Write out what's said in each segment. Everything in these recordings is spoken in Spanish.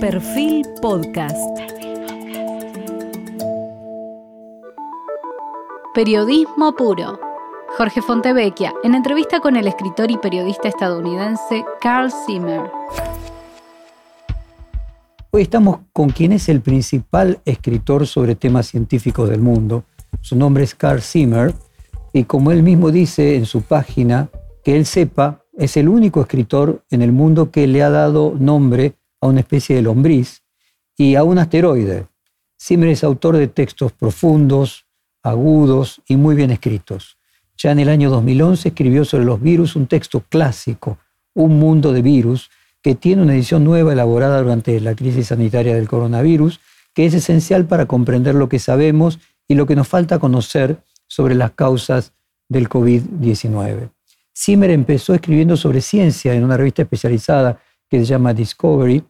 Perfil Podcast. Periodismo puro. Jorge Fontevecchia, en entrevista con el escritor y periodista estadounidense Carl Zimmer. Hoy estamos con quien es el principal escritor sobre temas científicos del mundo. Su nombre es Carl Zimmer y como él mismo dice en su página, que él sepa, es el único escritor en el mundo que le ha dado nombre a una especie de lombriz y a un asteroide. Zimmer es autor de textos profundos, agudos y muy bien escritos. Ya en el año 2011 escribió sobre los virus un texto clásico, Un mundo de virus, que tiene una edición nueva elaborada durante la crisis sanitaria del coronavirus, que es esencial para comprender lo que sabemos y lo que nos falta conocer sobre las causas del COVID-19. Zimmer empezó escribiendo sobre ciencia en una revista especializada que se llama Discovery,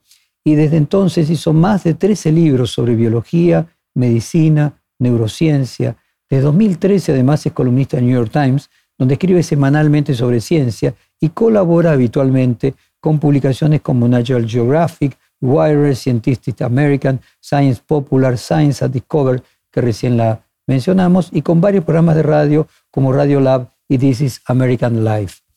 y desde entonces hizo más de 13 libros sobre biología, medicina, neurociencia. Desde 2013 además es columnista de New York Times, donde escribe semanalmente sobre ciencia y colabora habitualmente con publicaciones como National Geographic, Wired, Scientific American, Science Popular, Science at Discover, que recién la mencionamos, y con varios programas de radio como Radio Lab y This is American Life.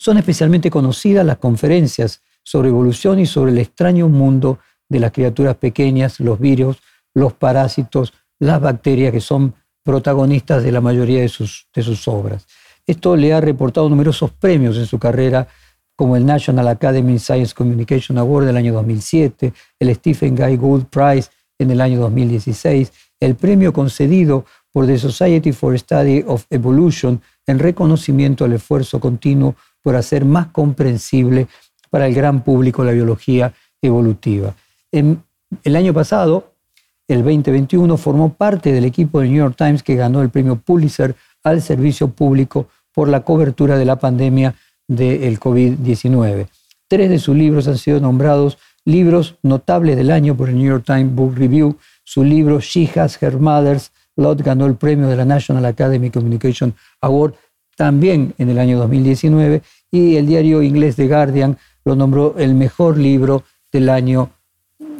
Son especialmente conocidas las conferencias sobre evolución y sobre el extraño mundo de las criaturas pequeñas, los virus, los parásitos, las bacterias que son protagonistas de la mayoría de sus, de sus obras. Esto le ha reportado numerosos premios en su carrera, como el National Academy Science Communication Award del año 2007, el Stephen Guy Gould Prize en el año 2016, el premio concedido por The Society for Study of Evolution en reconocimiento al esfuerzo continuo por hacer más comprensible para el gran público la biología evolutiva. En, el año pasado, el 2021, formó parte del equipo de New York Times que ganó el premio Pulitzer al servicio público por la cobertura de la pandemia del COVID-19. Tres de sus libros han sido nombrados libros notables del año por el New York Times Book Review. Su libro She Has Her Mother's Lot ganó el premio de la National Academy Communication Award también en el año 2019 y el diario inglés The Guardian lo nombró el mejor libro del año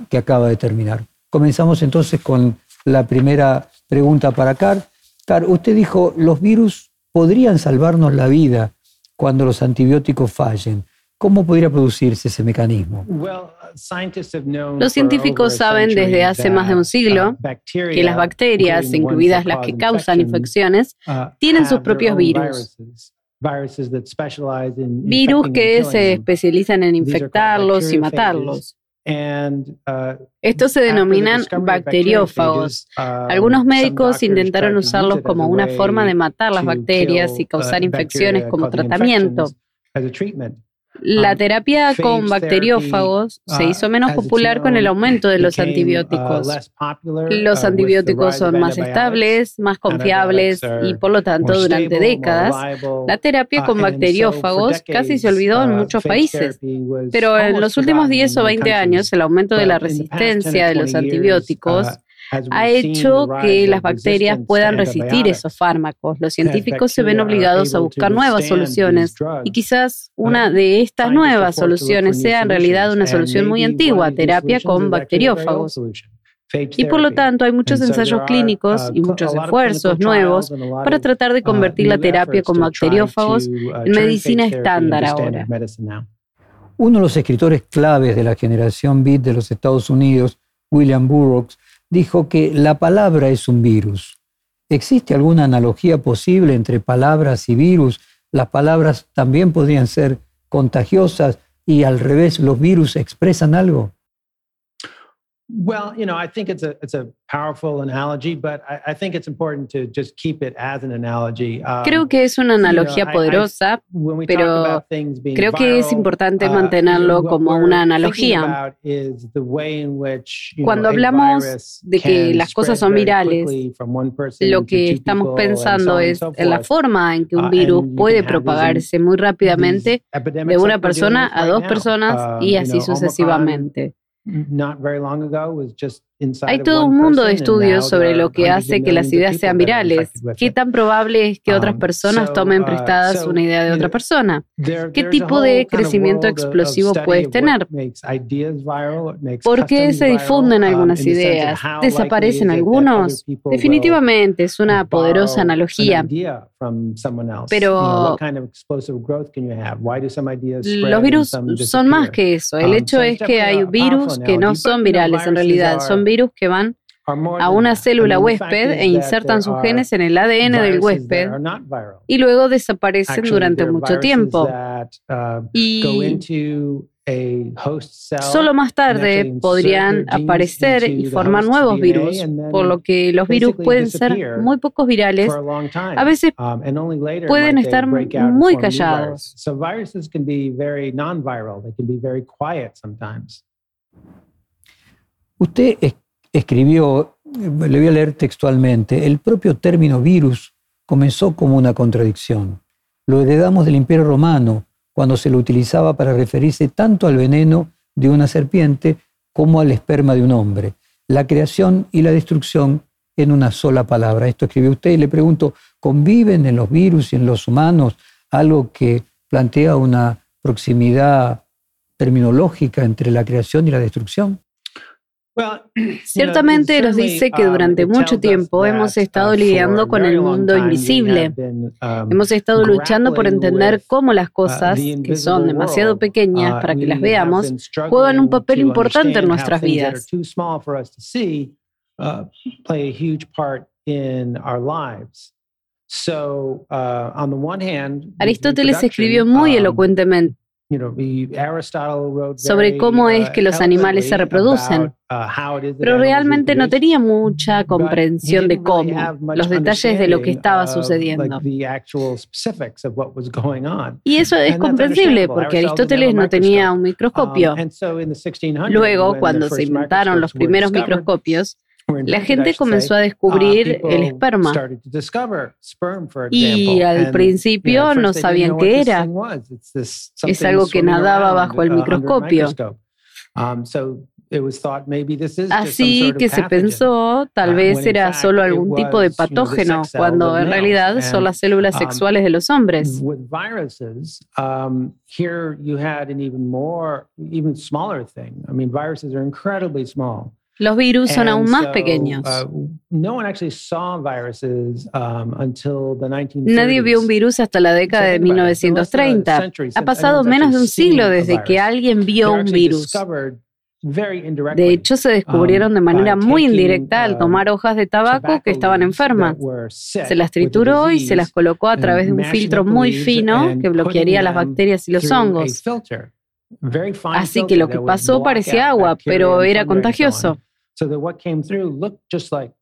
que acaba de terminar. Comenzamos entonces con la primera pregunta para Carl. Carl, usted dijo, los virus podrían salvarnos la vida cuando los antibióticos fallen. ¿Cómo podría producirse ese mecanismo? Los científicos saben desde hace más de un siglo uh, que las bacterias, incluidas las que causan infecciones, uh, tienen sus propios virus. Virus que se especializan en infectarlos y matarlos. Uh, Estos se denominan bacteriófagos. Algunos médicos intentaron usarlos como una forma de matar las bacterias y causar infecciones como tratamiento. La terapia con bacteriófagos se hizo uh, menos popular con el aumento de los uh, antibióticos. Los uh, antibióticos son más estables, más confiables y por lo tanto durante décadas la terapia con bacteriófagos casi se olvidó en muchos países. Pero en los últimos 10 o 20 años el aumento de la resistencia de los antibióticos ha hecho que las bacterias puedan resistir esos fármacos. Los científicos se ven obligados a buscar nuevas soluciones y quizás una de estas nuevas soluciones sea en realidad una solución muy antigua, terapia con bacteriófagos. Y por lo tanto hay muchos ensayos clínicos uh, y muchos esfuerzos nuevos para tratar de uh, convertir la terapia con bacteriófagos uh, en medicina estándar ahora. Uno de los escritores claves de la generación Beat de los Estados Unidos, William Burroughs, dijo que la palabra es un virus. ¿Existe alguna analogía posible entre palabras y virus? Las palabras también podrían ser contagiosas y al revés, los virus expresan algo. Well, you know, I think it's a it's a powerful analogy, but I, I think it's important to just keep it as an analogy. Um, creo que es una analogía poderosa, pero creo que es importante uh, mantenerlo como una analogía. Cuando hablamos de que las cosas son virales, lo que estamos pensando es en la forma en que un uh, virus puede propagarse muy rápidamente de una persona a dos personas uh, y así sucesivamente. not very long ago was just Hay todo un mundo de estudios sobre lo que hace que las ideas sean virales. ¿Qué tan probable es que otras um, personas tomen uh, prestadas una idea de otra persona? ¿Qué tipo de crecimiento explosivo puedes tener? ¿Por qué se difunden um, algunas ideas? ¿Desaparecen algunos? Definitivamente es una poderosa analogía. Pero los virus son más que eso. El um, hecho es que hay virus que no son virales en realidad, son virus que van a una célula huésped e insertan sus genes en el ADN del huésped y luego desaparecen durante mucho tiempo. Uh, y solo más tarde podrían aparecer y formar nuevos virus, por lo que los virus pueden ser muy pocos virales, a veces um, pueden estar muy callados. Usted escribió, le voy a leer textualmente, el propio término virus comenzó como una contradicción. Lo heredamos del Imperio Romano, cuando se lo utilizaba para referirse tanto al veneno de una serpiente como al esperma de un hombre. La creación y la destrucción en una sola palabra. Esto escribió usted y le pregunto, ¿conviven en los virus y en los humanos algo que plantea una proximidad terminológica entre la creación y la destrucción? Ciertamente nos dice que durante mucho tiempo hemos estado uh, lidiando con el mundo invisible. Um, hemos estado luchando por entender cómo las uh, cosas, que son demasiado pequeñas uh, para que las veamos, juegan un papel importante en nuestras vidas. Aristóteles escribió muy um, elocuentemente sobre cómo es que los animales se reproducen, pero realmente no tenía mucha comprensión de cómo, los detalles de lo que estaba sucediendo. Y eso es comprensible porque Aristóteles no tenía un microscopio. Luego, cuando se inventaron los primeros microscopios, la gente comenzó a descubrir el esperma. Y al principio no sabían qué era. Es algo que nadaba bajo el microscopio. Así que se pensó, tal uh, vez era solo algún tipo de patógeno, cuando en realidad son las células um, sexuales de los hombres. Here you had an even more, even smaller thing. I mean, viruses are incredibly small. Los virus son aún más pequeños. Uh, um, Nadie vio un virus hasta la década de 1930. Ha pasado menos de un siglo desde que alguien vio un virus. De hecho, se descubrieron de um, manera muy indirecta al uh, tomar hojas de tabaco que estaban enfermas. Se las trituró y se las colocó a través de un filtro muy fino que bloquearía las bacterias y los hongos. Así que lo que pasó parecía agua, pero era contagioso. So that what came through looked just like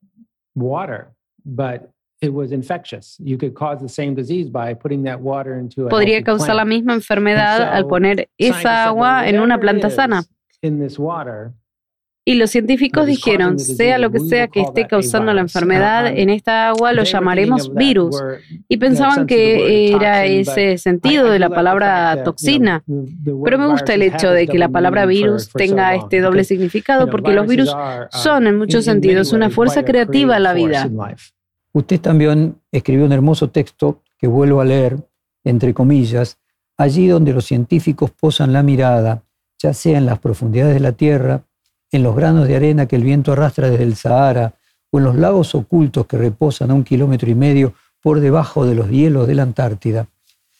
water, but it was infectious. You could cause the same disease by putting that water into a Podría causar la misma enfermedad al poner esa agua en una planta sana. In this water, y los científicos dijeron, sea lo que sea que esté causando la enfermedad, en esta agua lo llamaremos virus. Y pensaban que era ese sentido de la palabra toxina. Pero me gusta el hecho de que la palabra virus tenga este doble significado porque los virus son en muchos sentidos una fuerza creativa en la vida. Usted también escribió un hermoso texto que vuelvo a leer, entre comillas, allí donde los científicos posan la mirada, ya sea en las profundidades de la Tierra, en los granos de arena que el viento arrastra desde el Sahara o en los lagos ocultos que reposan a un kilómetro y medio por debajo de los hielos de la Antártida,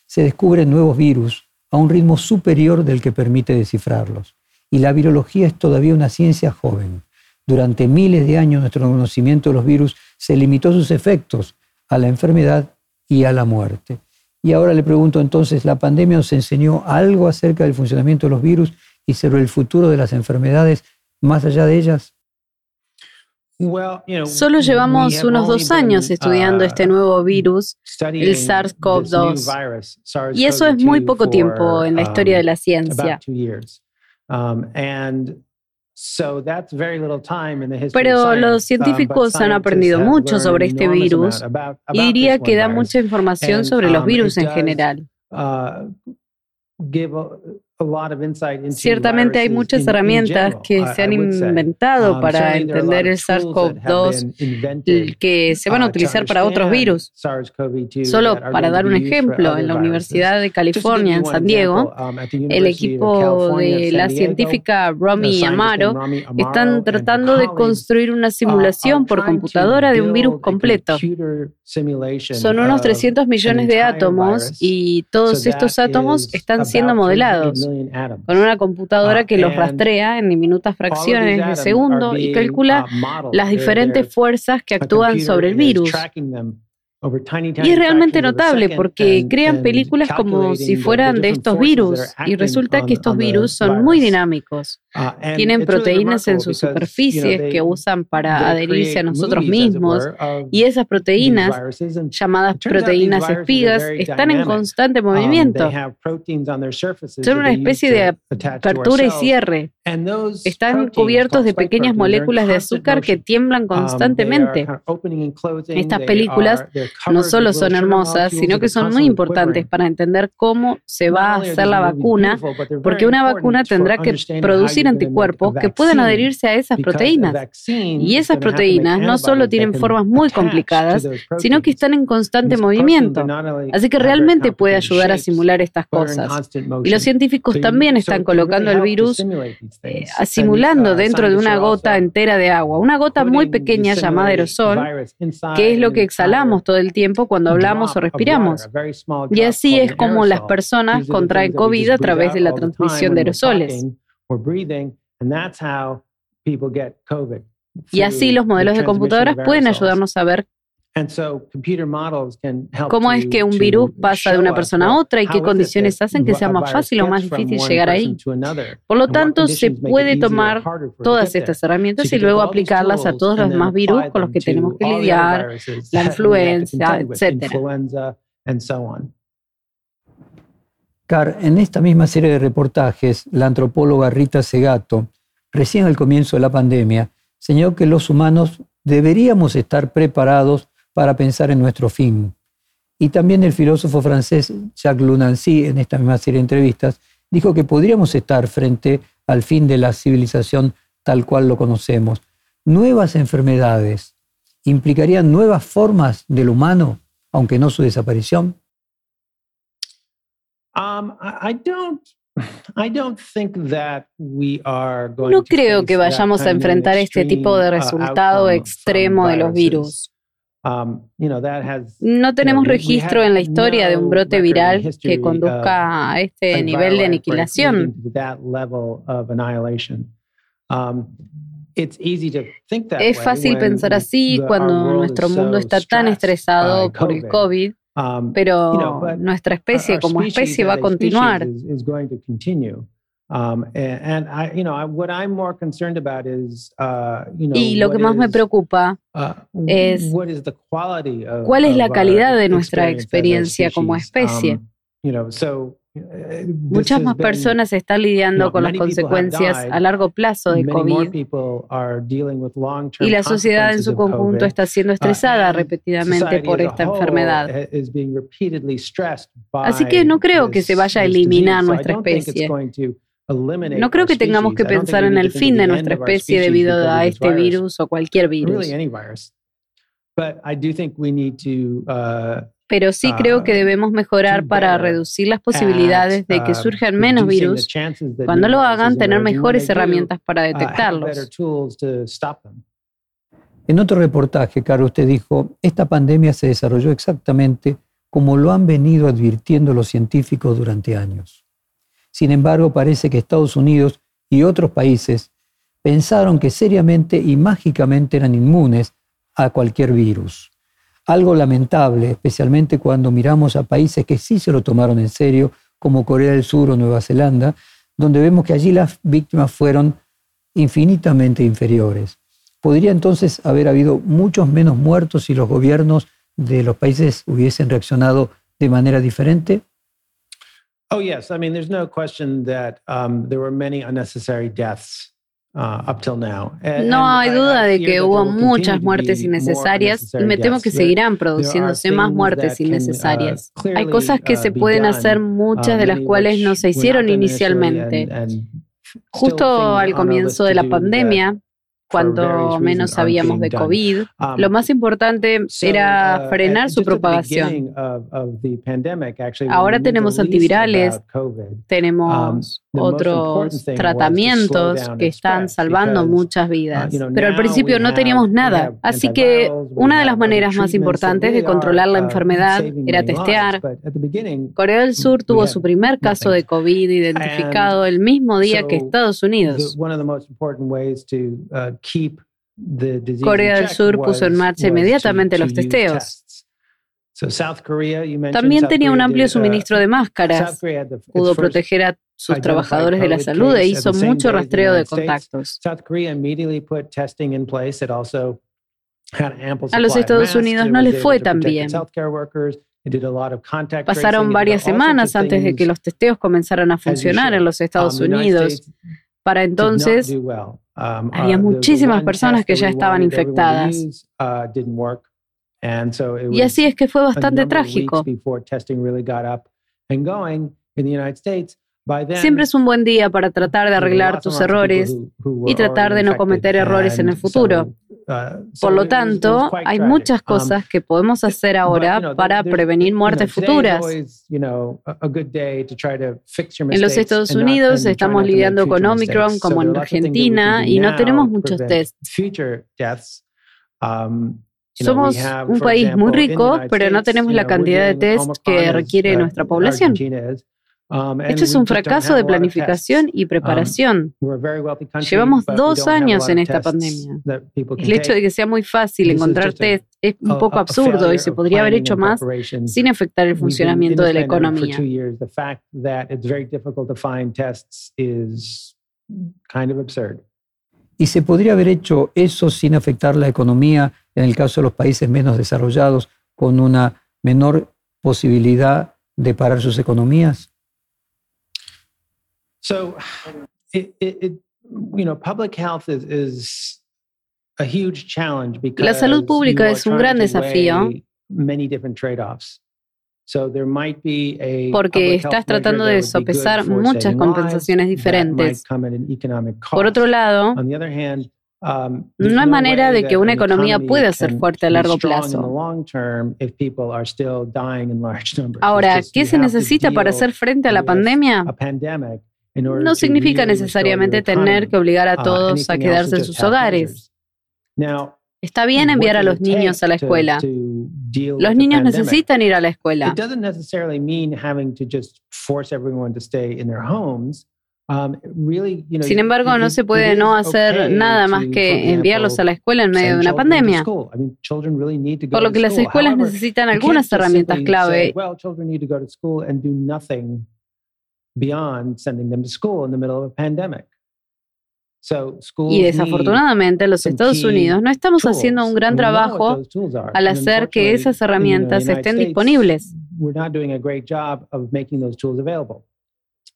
se descubren nuevos virus a un ritmo superior del que permite descifrarlos. Y la virología es todavía una ciencia joven. Durante miles de años nuestro conocimiento de los virus se limitó a sus efectos, a la enfermedad y a la muerte. Y ahora le pregunto entonces, ¿la pandemia nos enseñó algo acerca del funcionamiento de los virus y sobre el futuro de las enfermedades más allá de ellas? Solo llevamos unos dos años estudiando este uh, nuevo virus, el SARS-CoV-2, y eso es muy poco tiempo en la historia de la um, ciencia. Um, Pero los um, científicos han aprendido mucho sobre este virus y diría que da mucha información sobre los virus en general. Ciertamente hay muchas herramientas que se han inventado um, para entender el SARS-CoV-2 que se van a uh, utilizar para otros virus. Solo para dar un ejemplo, en la Universidad de California, en San Diego, um, el equipo de la científica Romy Amaro están tratando de construir una uh, simulación por computadora de un virus completo. Son unos 300 millones de átomos y todos estos átomos están siendo modelados con una computadora uh, que los rastrea en diminutas fracciones de segundo y calcula uh, las diferentes fuerzas que actúan sobre el virus. Y es realmente notable porque crean películas como si fueran de estos virus y resulta que estos virus son muy dinámicos. Uh, Tienen proteínas en sus superficies que usan para adherirse a nosotros mismos y esas proteínas, llamadas proteínas espigas, están en constante um, movimiento. Son una especie de apertura y cierre. Están cubiertos de pequeñas moléculas de azúcar que tiemblan um, constantemente. Estas películas no solo son hermosas, sino que son muy importantes para entender cómo se va a hacer la vacuna, porque una vacuna tendrá que producir anticuerpos que puedan adherirse a esas proteínas. Y esas proteínas no solo tienen formas muy complicadas, sino que están en constante movimiento. Así que realmente puede ayudar a simular estas cosas. Y los científicos también están colocando el virus eh, simulando uh, dentro de una gota entera de agua, una gota muy pequeña llamada aerosol, que es lo que exhalamos todo el tiempo cuando hablamos o respiramos. Y así es como las personas contraen COVID a través de la transmisión de aerosoles. Y así los modelos de computadoras pueden ayudarnos a ver cómo es que un virus pasa de una persona a otra y qué condiciones hacen que sea más fácil o más difícil llegar ahí. Por lo tanto, se puede tomar todas estas herramientas y luego aplicarlas a todos los demás virus con los que tenemos que lidiar, la influenza, etc. Car, en esta misma serie de reportajes, la antropóloga Rita Segato, recién al comienzo de la pandemia, señaló que los humanos deberíamos estar preparados para pensar en nuestro fin. Y también el filósofo francés Jacques Lunancy, en esta misma serie de entrevistas, dijo que podríamos estar frente al fin de la civilización tal cual lo conocemos. Nuevas enfermedades implicarían nuevas formas del humano, aunque no su desaparición. No creo que vayamos a enfrentar este tipo de uh, resultado extremo de los virus. No tenemos registro en la historia de un brote viral que conduzca a este nivel de aniquilación. Um, es fácil pensar así cuando nuestro mundo está tan estresado por el COVID, um, pero nuestra especie como especie va a continuar. Y lo que más me preocupa uh, es cuál es la calidad de nuestra experiencia como especie. Um, uh, Muchas más personas están lidiando con las consecuencias a largo plazo de COVID y la sociedad en su conjunto está siendo uh, estresada repetidamente por esta enfermedad. Así que no creo que se vaya a eliminar nuestra especie. No creo que tengamos que pensar en el fin de nuestra especie debido a este virus o cualquier virus. Uh, Pero sí creo que uh, debemos mejorar para reducir las posibilidades de que uh, surjan menos virus. Cuando lo hagan, tener mejores herramientas para detectarlos. En otro reportaje, Caro, usted dijo, esta pandemia se desarrolló exactamente como lo han venido advirtiendo los científicos durante años. Sin embargo, parece que Estados Unidos y otros países pensaron que seriamente y mágicamente eran inmunes a cualquier virus. Algo lamentable, especialmente cuando miramos a países que sí se lo tomaron en serio, como Corea del Sur o Nueva Zelanda, donde vemos que allí las víctimas fueron infinitamente inferiores. ¿Podría entonces haber habido muchos menos muertos si los gobiernos de los países hubiesen reaccionado de manera diferente? Oh, yes. I mean, there's no question that um, there were many unnecessary deaths No hay duda de que hubo muchas muertes innecesarias y me temo que seguirán produciéndose más muertes uh, innecesarias. Hay cosas que uh, se pueden hacer, muchas de las cuales no se hicieron inicialmente. Justo al comienzo de la pandemia, cuando menos sabíamos de COVID. Um, lo más importante era uh, frenar su propagación. Ahora tenemos antivirales, tenemos um, otros tratamientos que están salvando muchas uh, vidas. Pero al principio no teníamos nada. Así que una de las maneras más importantes de controlar la uh, enfermedad era testear. Corea del Sur tuvo su primer caso de COVID identificado el mismo día que Estados Unidos. Corea del Sur puso en marcha inmediatamente los testeos. También tenía un amplio uh, suministro de máscaras. Pudo proteger a sus trabajadores de la salud e hizo mucho rastreo de contactos. A los Estados Unidos no les fue tan bien. Pasaron varias semanas antes de que los testeos comenzaran a funcionar en los Estados um, Unidos. Para entonces, Um, Había uh, muchísimas personas que ya estaban infectadas. Y así es que fue bastante trágico. Siempre es un buen día para tratar de arreglar tus errores y tratar de no cometer errores en el futuro. Uh, Por lo tanto, hay muchas um, cosas que podemos hacer ahora para prevenir muertes futuras. En los Estados Unidos estamos lidiando con Omicron como en Argentina y no tenemos muchos tests. Somos un país muy rico, pero no tenemos la cantidad de tests que requiere nuestra población. Um, Esto es un fracaso de planificación y um, preparación. Llevamos dos años en esta pandemia. El hecho de que sea muy fácil encontrar test es un poco absurdo y se podría haber hecho más sin afectar el funcionamiento de la economía. ¿Y se podría haber hecho eso sin afectar la economía en el caso de los países menos desarrollados con una menor posibilidad de parar sus economías? So, it, it, it, you know, public health is, is a huge challenge because La salud pública es un gran desafío. Porque estás tratando de sopesar muchas compensaciones diferentes. Por otro lado, Um, no hay manera de que una economía pueda ser fuerte a largo plazo. Ahora, ¿qué se necesita para hacer frente a la pandemia? no significa necesariamente tener que obligar a uh, todos a quedarse en sus hogares. Está bien enviar a los niños a la escuela. Los niños necesitan ir a la escuela. Sin embargo, no se puede no hacer nada más que enviarlos a la escuela en medio de una pandemia. Por lo que las escuelas necesitan algunas herramientas clave y desafortunadamente en los Estados Unidos no estamos haciendo un gran trabajo al hacer que esas herramientas estén disponibles.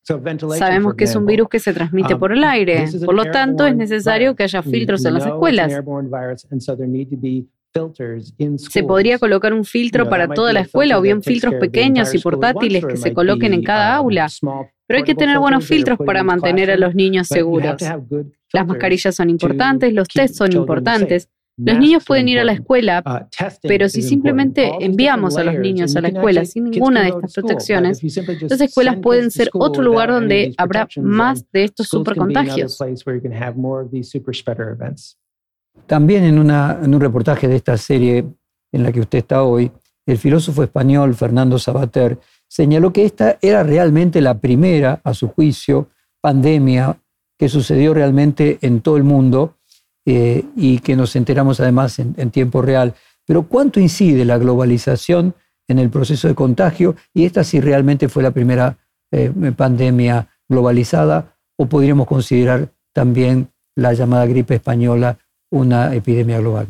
Sabemos que es un virus que se transmite um, por el aire, por lo tanto es necesario que haya filtros en las escuelas. Se podría colocar un filtro para toda la escuela o bien filtros pequeños y portátiles que se coloquen en cada um, aula. Pero hay que tener buenos filtros para mantener a los niños seguros. Las mascarillas son importantes, los tests son importantes. Los niños pueden ir a la escuela, uh, pero si simplemente enviamos a los niños a la escuela sin ninguna de estas protecciones, las escuelas pueden ser otro lugar donde habrá más de estos supercontagios. También en, en un reportaje de esta serie en la que usted está hoy, el filósofo español Fernando Sabater señaló que esta era realmente la primera, a su juicio, pandemia que sucedió realmente en todo el mundo eh, y que nos enteramos además en, tiempo real. Pero ¿cuánto incide la globalización en el proceso de contagio? Y esta si realmente fue la primera eh, pandemia globalizada o podríamos considerar también la llamada gripe española una epidemia global?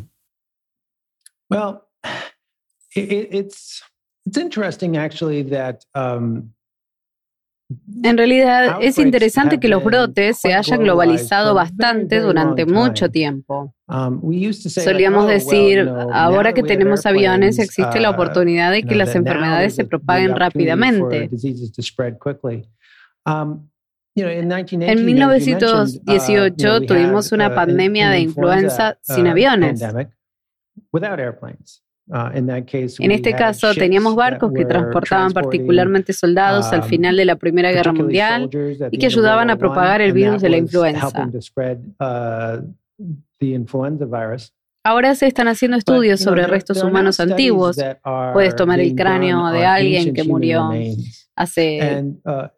Well, it's it's interesting actually that um, En realidad es interesante que los brotes se hayan globalizado bastante durante mucho tiempo. Solíamos decir, ahora que tenemos aviones existe la uh, oportunidad de que las enfermedades se propaguen rápidamente. Um, en 1918 uh, tuvimos una uh, pandemia de influenza sin aviones. Uh, en este caso, teníamos barcos que transportaban particularmente soldados al um, final de la Primera Guerra Mundial y que ayudaban a propagar el virus de la influenza. Uh, Ahora se están haciendo estudios sobre restos humanos antiguos. Puedes tomar el cráneo de alguien que murió hace uh,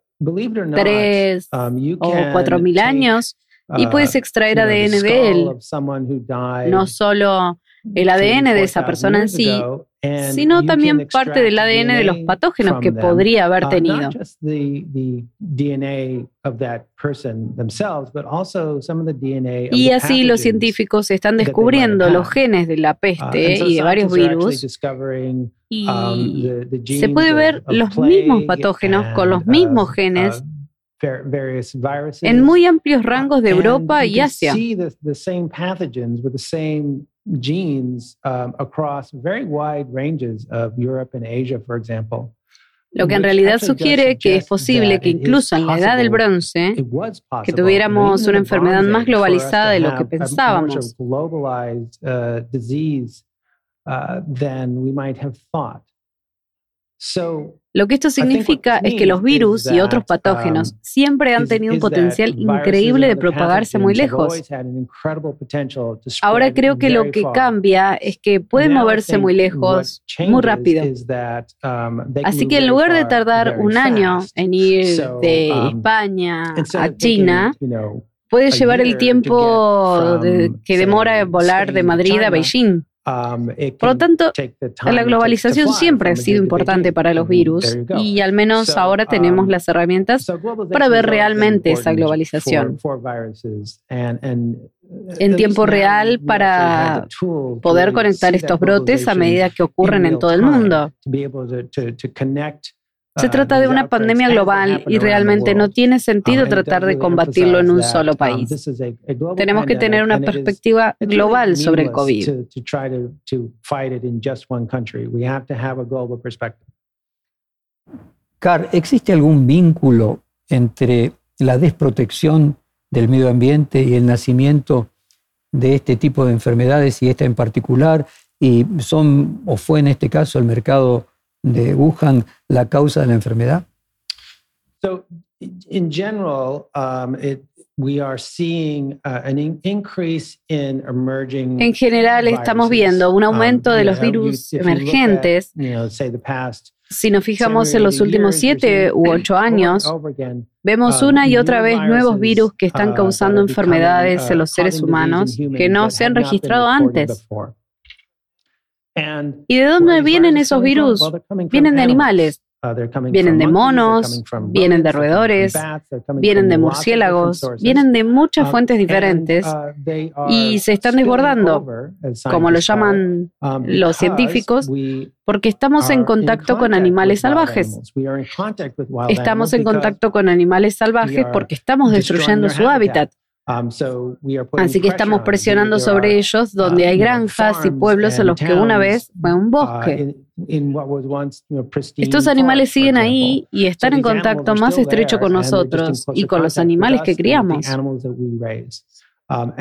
tres um, o cuatro mil años y puedes extraer ADN de él. No solo el ADN de esa persona en sí, sino también parte del ADN de los patógenos que podría haber uh, tenido. Y así los científicos están descubriendo los genes de la uh, peste y de varios virus. Y um, se puede ver los mismos patógenos con los mismos uh, genes en muy amplios rangos de Europa y Asia genes um, across very wide ranges of Europe and Asia, for example. Lo que en realidad sugiere que es posible que incluso en la edad del bronce, que tuviéramos una enfermedad más globalizada de lo que pensábamos. Lo que esto significa es que los virus y otros patógenos um, siempre han tenido un potencial increíble de propagarse muy lejos. Ahora creo que lo que cambia es que pueden moverse muy lejos, muy rápido. Um, Así que en lugar de tardar un año en ir de um, España a China, puede llevar el tiempo que demora volar de Madrid a Beijing. Um, Por lo tanto, la globalización siempre ha sido importante para los virus y al menos ahora tenemos um, las herramientas para ver realmente esa globalización. en tiempo real para poder conectar estos brotes a medida que ocurren en todo el mundo. Se trata de una pandemia global y realmente no tiene sentido tratar de combatirlo en un solo país. Tenemos que tener una perspectiva global sobre el COVID. Car, ¿existe algún vínculo entre la desprotección del medio ambiente y el nacimiento de este tipo de enfermedades y esta en particular? Y son, o fue en este caso, el mercado de Wuhan la causa de la enfermedad? So, in general, um, it, we are seeing uh, an increase in emerging en general, estamos viendo un aumento um, de los virus emergentes. At, you know, say the past si nos fijamos en los últimos siete u ocho años, vemos uh, una y otra vez nuevos virus que están uh, causando enfermedades en los seres humanos que no se han registrado antes. ¿Y de dónde vienen esos virus? Vienen de animales. Uh, vienen de monos, vienen de roedores, vienen de murciélagos, vienen de muchas um, fuentes diferentes uh, y se están desbordando, como lo llaman um, los científicos, porque estamos en contacto con animales salvajes. Estamos en contacto con animales salvajes porque estamos destruyendo su hábitat. Um, Así que estamos presionando sobre ellos donde uh, hay granjas y pueblos en los que una vez fue un uh, bosque. Estos animales siguen ahí y están en contacto más estrecho con nosotros y con los animales que criamos. Um,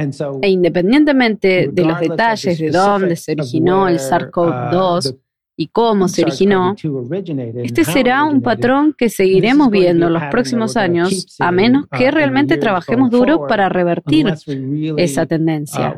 e independientemente de los detalles de dónde se originó el SARS-CoV-2, y cómo se originó, este será un patrón que seguiremos viendo en los próximos años, a menos que uh, realmente trabajemos duro para revertir esa uh, tendencia.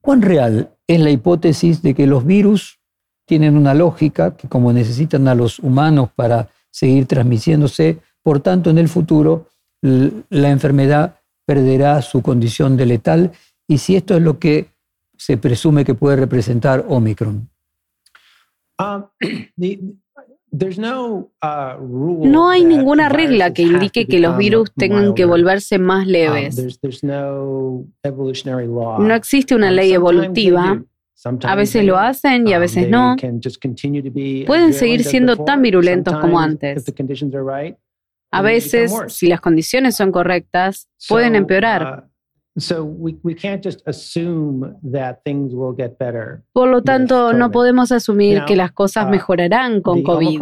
¿Cuán real es la hipótesis de que los virus tienen una lógica, que como necesitan a los humanos para seguir transmitiéndose, por tanto en el futuro la enfermedad perderá su condición de letal? Y si esto es lo que se presume que puede representar Omicron? Um, uh, no hay ninguna regla que indique que los virus tengan que volverse más um, leves. No existe una um, ley evolutiva, A veces lo hacen y a veces no. Pueden seguir siendo tan virulentos como antes. A veces, si las condiciones son correctas, pueden empeorar. Por lo tanto, no podemos asumir que las cosas uh, mejorarán con COVID.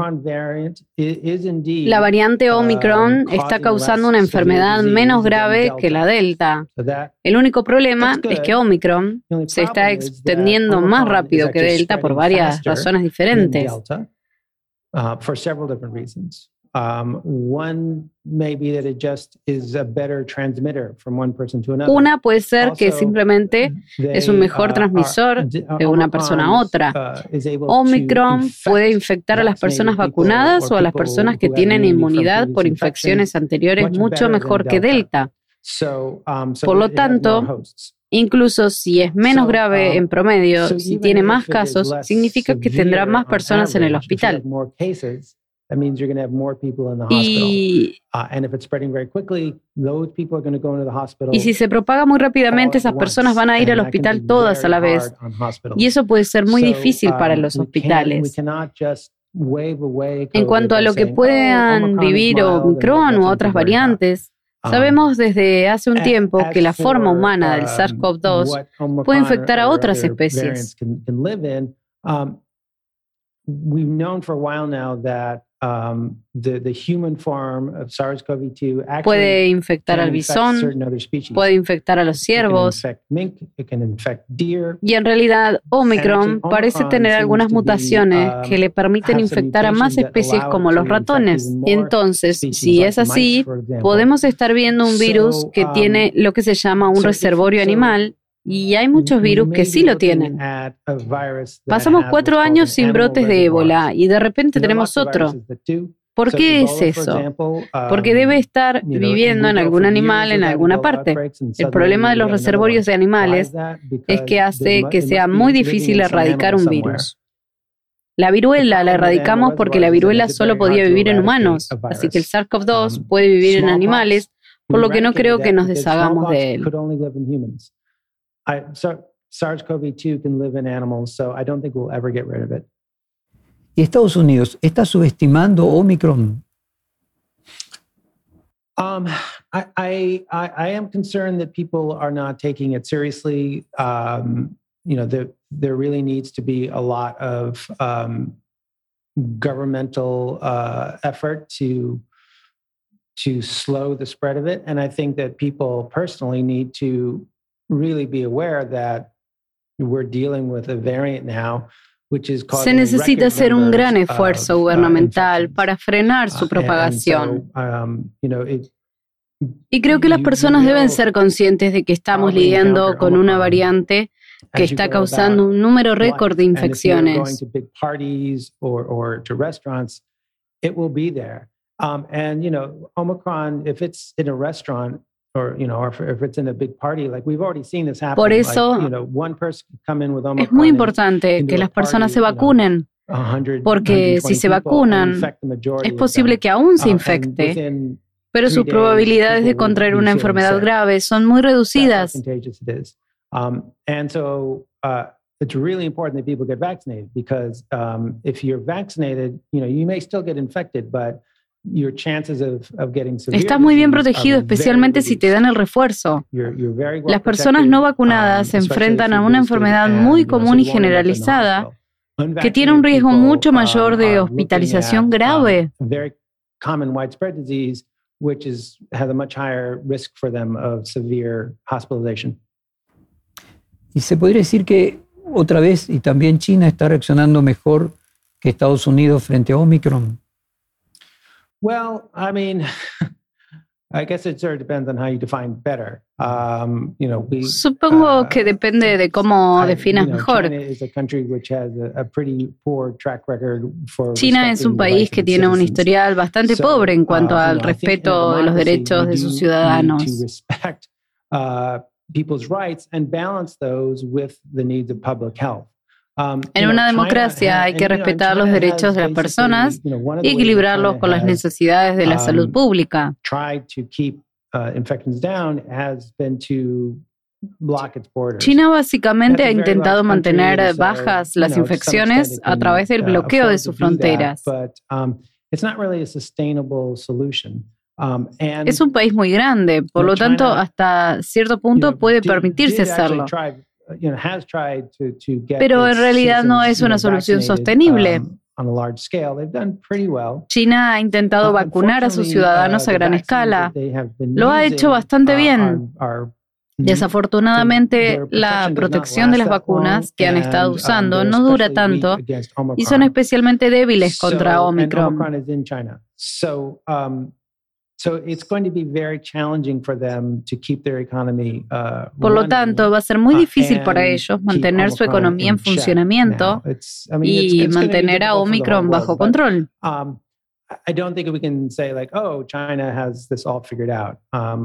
La variante uh, Omicron está causando una enfermedad menos grave que la Delta. El único problema es que Omicron se está extendiendo más rápido que Delta por varias razones diferentes. Una puede ser que simplemente es un mejor uh, transmisor de una persona a otra. Uh, Omicron puede infectar a las personas vacunadas o a las personas que tienen inmunidad por infecciones anteriores mucho mejor que Delta. Um, por lo tanto, Incluso si es menos grave um, en promedio, si tiene más casos, significa que tendrá más personas en el hospital. Y si se propaga muy rápidamente, esas personas van a ir al hospital todas a la vez. Y eso puede ser muy difícil para um, los hospitales. En cuanto a lo que puedan oh, vivir Omicron u otras variantes, um, Sabemos desde hace un tiempo que la forma humana del um, SARS-CoV-2 puede infectar a otras especies. We've known for a while now that puede infectar al bisón, puede infectar a los ciervos. Y en realidad, Omicron parece tener algunas mutaciones um, que le permiten infectar a más especies como los ratones. Entonces, si es así, podemos estar viendo un virus que tiene um, lo que se llama un reservorio animal y hay muchos virus que sí lo tienen. Pasamos cuatro años sin brotes de ébola y de repente tenemos otro. ¿Por qué es eso? Porque debe um, estar viviendo en algún animal en alguna parte. El problema de los reservorios de animales es que hace que sea muy difícil erradicar un virus. La viruela la erradicamos porque la viruela solo podía vivir en humanos, así que el SARS-CoV-2 um, puede vivir en animales, por lo que no creo que nos deshagamos de él. I, SARS-CoV-2 can live in animals, so I don't think we'll ever get rid of it. ¿Y Estados Unidos está subestimando Omicron? Um, I, I, I am concerned that people are not taking it seriously. Um, you know, there, there really needs to be a lot of um, governmental uh, effort to to slow the spread of it, and I think that people personally need to se necesita hacer un gran esfuerzo uh, gubernamental para frenar su uh, propagación. Um, y creo que las personas deben ser conscientes de que estamos lidiando con una variante que está causando un número récord de infecciones. Um, and you know, Omicron, if it's in a restaurant, por eso es muy importante que las personas se vacunen, porque si se vacunan, es posible que aún se uh, infecte, pero sus probabilidades de contraer una enfermedad grave son muy reducidas. Um, uh, it's really important that people get vaccinated because um, if you're vaccinated, you know, you may still get infected, but Estás muy bien protegido, especialmente si te dan el refuerzo. Las personas no vacunadas um, se enfrentan a una enfermedad muy común y generalizada que tiene un riesgo mucho mayor de hospitalización um, grave. Y se podría decir que otra vez, y también China está reaccionando mejor que Estados Unidos frente a Omicron. Well, I mean, I guess it sort of depends on how you define better. Um, you know, we, Supongo uh, que depende de cómo definas you know, mejor. China es un país que tiene un historial bastante pobre en cuanto uh, al you know, respeto de los derechos de sus ciudadanos. To Respect, uh, people's rights and balance those with the needs of public health. Um, en una democracia hay que respetar los derechos de las personas y equilibrarlos con las necesidades de la salud um, pública. China básicamente ha intentado mantener bajas las infecciones a través del uh, bloqueo de sus fronteras. Um, es un país muy grande, por lo tanto, hasta cierto punto puede permitirse hacerlo. Pero en realidad no es una solución sostenible. Um, China ha intentado vacunar a sus ciudadanos a gran escala. Lo ha hecho bastante uh, bien. Desafortunadamente, la protección de las vacunas que han estado um, usando no dura tanto y son especialmente débiles contra Omicron. Por lo tanto, va a ser muy uh, difícil para ellos mantener su economía en funcionamiento y mantener a Omicron bajo control. Um,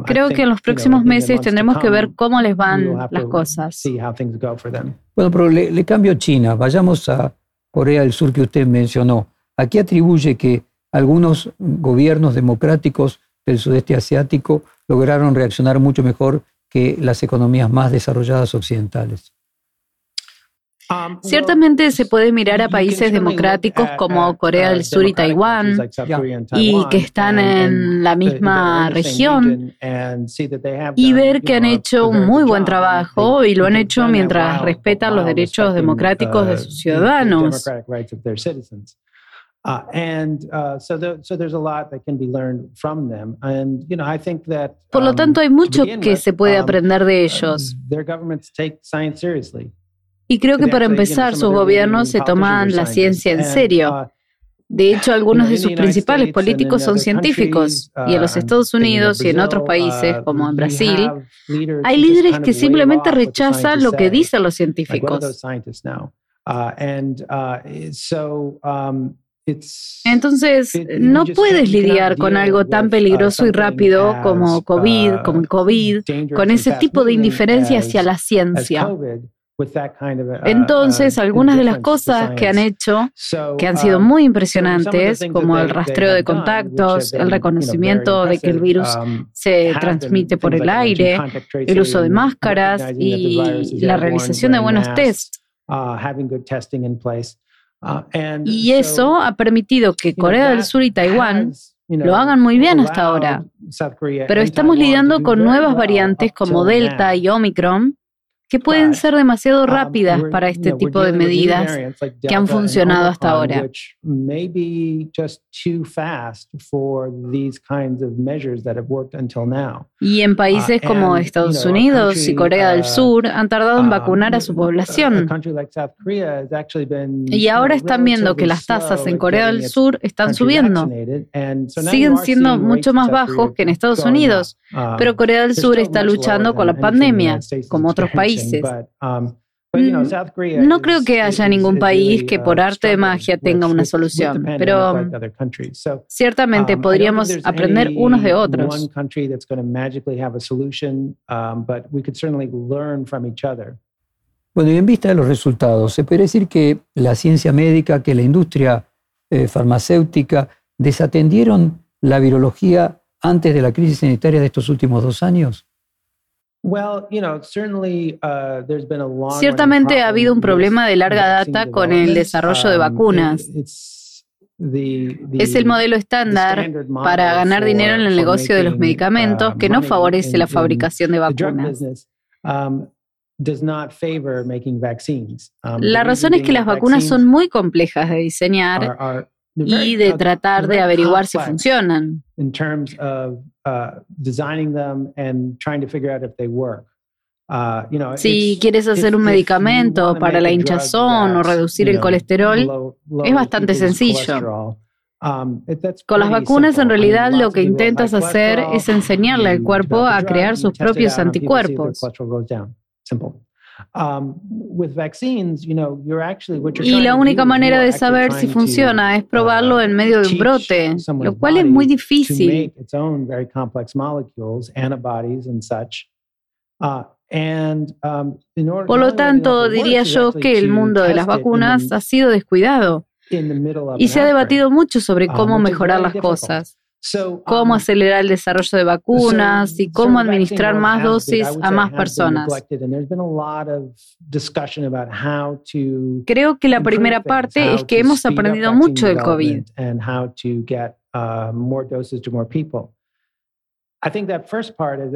Creo que en los próximos meses tendremos que ver cómo les van las cosas. Bueno, pero le, le cambio China. Vayamos a Corea del Sur que usted mencionó. ¿A qué atribuye que algunos gobiernos democráticos del sudeste asiático lograron reaccionar mucho mejor que las economías más desarrolladas occidentales? Um, Ciertamente se puede mirar a países democráticos como Corea del Sur y Taiwán y que están en la misma región y ver que han hecho un muy buen trabajo y lo han hecho mientras respetan los derechos democráticos de sus ciudadanos. Por lo tanto, hay mucho que se puede um, aprender de ellos. Y creo que para empezar, sus gobiernos se toman la ciencia en serio. Uh, de hecho, algunos de sus principales políticos son científicos y en los um, Estados Unidos y en otros países, uh, como en Brasil, hay líderes que simplemente rechazan lo que dicen los científicos. Entonces, no puedes lidiar con algo tan peligroso y rápido como COVID, como el COVID, con ese tipo de indiferencia hacia la ciencia. Entonces, algunas de las cosas que han hecho, que han sido muy impresionantes, como el rastreo de contactos, el reconocimiento de que el virus se transmite por el aire, el uso de máscaras y la realización de buenos tests. Y eso ha permitido que Corea del Sur y Taiwán lo hagan muy bien hasta ahora. Pero estamos lidiando con nuevas variantes como Delta y Omicron que pueden ser demasiado um, rápidas para este tipo de medidas que han funcionado hasta ahora. Y en países uh, como Estados Unidos y Corea del uh, Sur han tardado en um, vacunar a su población. Y ahora están viendo que las tasas en Corea del Sur están subiendo. Siguen siendo mucho más bajos que en Estados Unidos, um, pero Corea del Sur está luchando con la pandemia, como otros países. Um, mm, no creo que haya ningún país que por uh, arte de magia tenga una solución, pero ciertamente um, podríamos aprender unos de otros. Bueno, y en vista de los resultados, ¿se puede decir que la ciencia médica, que la industria eh, farmacéutica desatendieron la virología antes de la crisis sanitaria de estos últimos dos años? Uh, Ciertamente ha habido un problema de larga data con el desarrollo de um, vacunas. Es el modelo estándar para ganar dinero en el negocio de los medicamentos uh, que no favorece la fabricación de vacunas. Um, um, la razón es que las vacunas son muy complejas de diseñar y de tratar de averiguar si funcionan. Si quieres hacer un medicamento para la hinchazón o reducir el colesterol, es bastante sencillo. Um, Con las vacunas en realidad lo que intentas hacer es enseñarle al cuerpo a crear sus propios anticuerpos. Um, y la única manera de saber si funciona es probarlo en medio de un brote, lo cual es muy difícil. Uh, um, Por lo tanto, diría yo que el mundo de las vacunas ha sido descuidado y se ha debatido mucho sobre um, cómo mejorar las cosas. Cómo um, acelerar el desarrollo de vacunas y cómo administrar más dosis a más personas. Creo que la primera parte es que hemos aprendido mucho del COVID.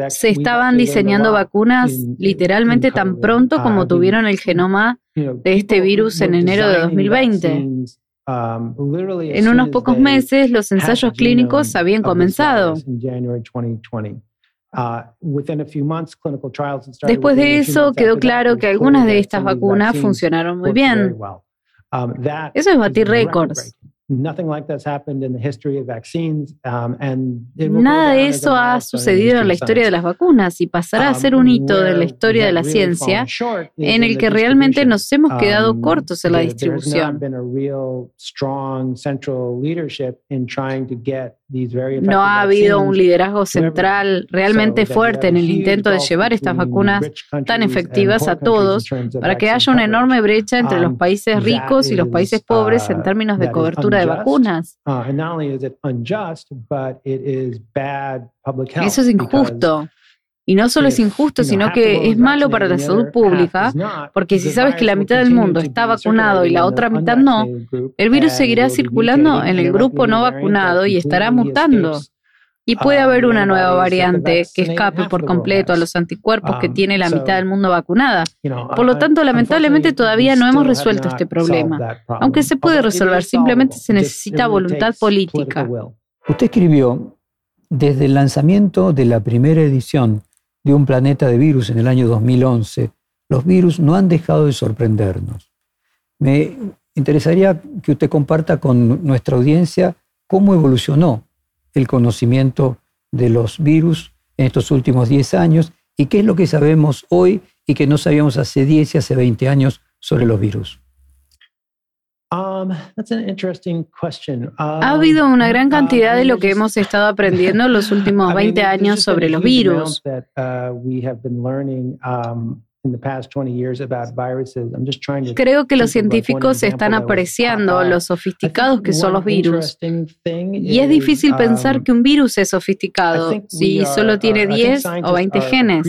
Se estaban diseñando vacunas literalmente tan pronto como uh, tuvieron el genoma de este virus en enero de 2020. Um, en unos pocos meses los ensayos clínicos habían comenzado. Uh, Después de eso quedó claro que algunas de estas vacunas funcionaron muy bien. Um, eso es batir récords. Nada de eso ha sucedido en la historia de las vacunas y pasará a um, ser un hito de la historia de la ciencia en el que realmente nos hemos quedado um, cortos en la distribución. No ha habido un liderazgo central realmente fuerte en el intento de llevar estas vacunas tan efectivas a todos para que haya una enorme brecha entre los um, países ricos y los países pobres en uh, términos de cobertura de vacunas. Eso es injusto. Y no solo es injusto, sino que es malo para la salud pública, porque si sabes que la mitad del mundo está vacunado y la otra mitad no, el virus seguirá circulando en el grupo no vacunado y estará mutando. Y puede haber una nueva variante que escape por completo a los anticuerpos que tiene la mitad del mundo vacunada. Por lo tanto, lamentablemente todavía no hemos resuelto este problema. Aunque se puede resolver, simplemente se necesita voluntad política. Usted escribió, desde el lanzamiento de la primera edición de un planeta de virus en el año 2011, los virus no han dejado de sorprendernos. Me interesaría que usted comparta con nuestra audiencia cómo evolucionó el conocimiento de los virus en estos últimos 10 años y qué es lo que sabemos hoy y que no sabíamos hace 10 y hace 20 años sobre los virus. Um, ha habido una um, gran cantidad de lo que hemos estado aprendiendo los últimos 20 años sobre los virus. Creo que los científicos están apreciando lo sofisticados que son los virus. Y es difícil pensar um, que un virus es sofisticado si solo tiene 10 o 20 genes.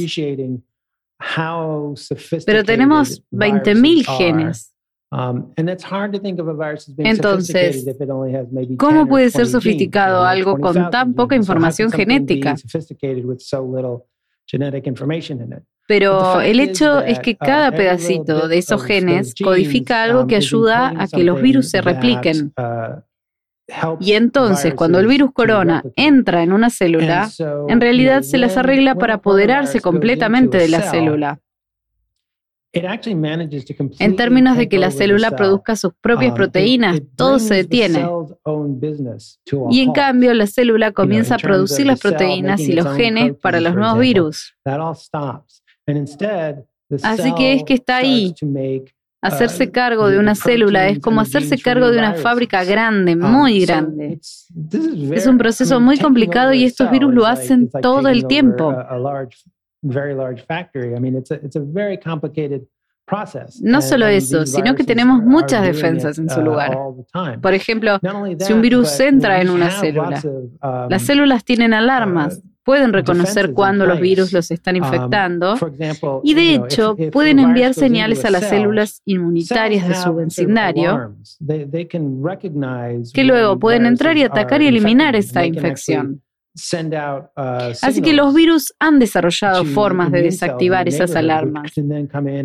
Pero tenemos 20.000 genes. Entonces, ¿cómo puede ser sofisticado algo con tan poca información genética? Pero el hecho es que uh, cada pedacito de esos genes codifica algo que um, ayuda a que los virus se repliquen. Uh, y entonces, cuando el virus corona entra en una célula, en realidad se las arregla para apoderarse completamente de la célula. En términos de que la célula produzca sus propias um, proteínas, todo se detiene. Y en cambio, la célula comienza a producir las proteínas y los genes para los nuevos virus. Así que es que está ahí. Hacerse uh, cargo de una célula es como hacerse cargo de una fábrica grande, um, muy grande. Es un proceso muy complicado y estos virus lo hacen todo el tiempo. No solo eso, sino que tenemos muchas defensas en su uh, lugar. Por ejemplo, si un virus entra en una célula, um, las células tienen alarmas, uh, pueden reconocer cuándo los virus los están um, infectando. y de hecho pueden enviar señales a las células inmunitarias de su vecindario que luego pueden entrar y atacar y eliminar esta infección. Uh, Así que los virus han desarrollado formas de desactivar esas alarmas.